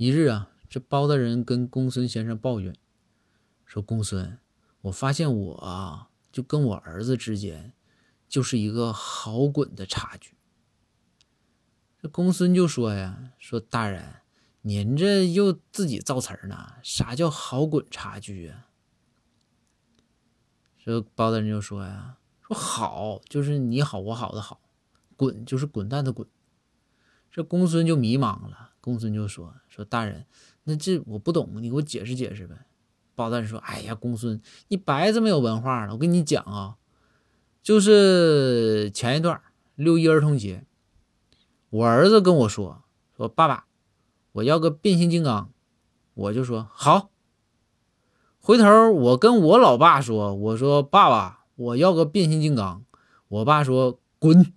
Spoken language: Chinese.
一日啊，这包大人跟公孙先生抱怨说：“公孙，我发现我啊，就跟我儿子之间就是一个好滚的差距。”这公孙就说呀：“说大人，您这又自己造词儿呢？啥叫好滚差距啊？”这包大人就说呀：“说好就是你好我好的好，滚就是滚蛋的滚。”这公孙就迷茫了，公孙就说：“说大人，那这我不懂，你给我解释解释呗。”包大人说：“哎呀，公孙，你白这么有文化了。我跟你讲啊，就是前一段六一儿童节。”我儿子跟我说：“说爸爸，我要个变形金刚。”我就说：“好。”回头我跟我老爸说：“我说爸爸，我要个变形金刚。”我爸说：“滚。”